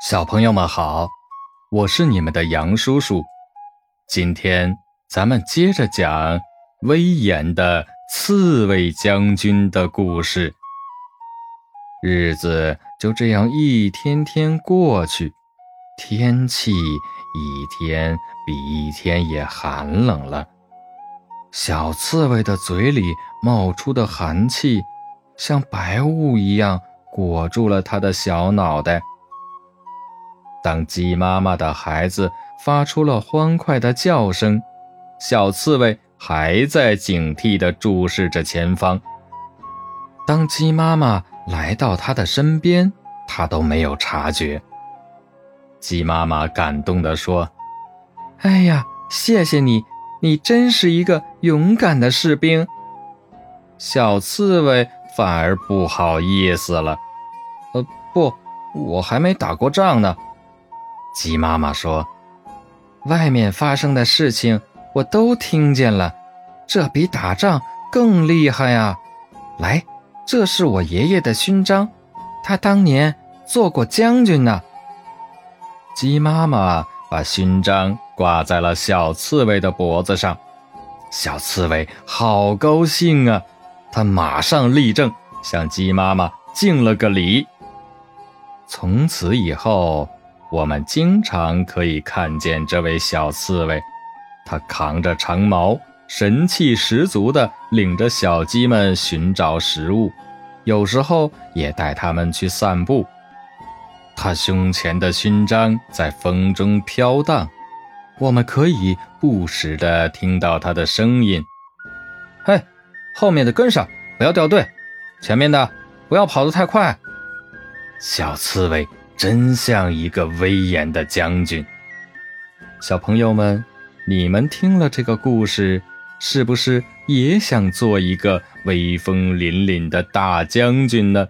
小朋友们好，我是你们的杨叔叔。今天咱们接着讲威严的刺猬将军的故事。日子就这样一天天过去，天气一天比一天也寒冷了。小刺猬的嘴里冒出的寒气，像白雾一样裹住了它的小脑袋。当鸡妈妈的孩子发出了欢快的叫声，小刺猬还在警惕地注视着前方。当鸡妈妈来到它的身边，它都没有察觉。鸡妈妈感动地说：“哎呀，谢谢你，你真是一个勇敢的士兵。”小刺猬反而不好意思了：“呃，不，我还没打过仗呢。”鸡妈妈说：“外面发生的事情我都听见了，这比打仗更厉害呀！来，这是我爷爷的勋章，他当年做过将军呢。”鸡妈妈把勋章挂在了小刺猬的脖子上，小刺猬好高兴啊！他马上立正，向鸡妈妈敬了个礼。从此以后。我们经常可以看见这位小刺猬，它扛着长矛，神气十足地领着小鸡们寻找食物，有时候也带它们去散步。它胸前的勋章在风中飘荡，我们可以不时地听到它的声音：“嘿，后面的跟上，不要掉队；前面的不要跑得太快。”小刺猬。真像一个威严的将军。小朋友们，你们听了这个故事，是不是也想做一个威风凛凛的大将军呢？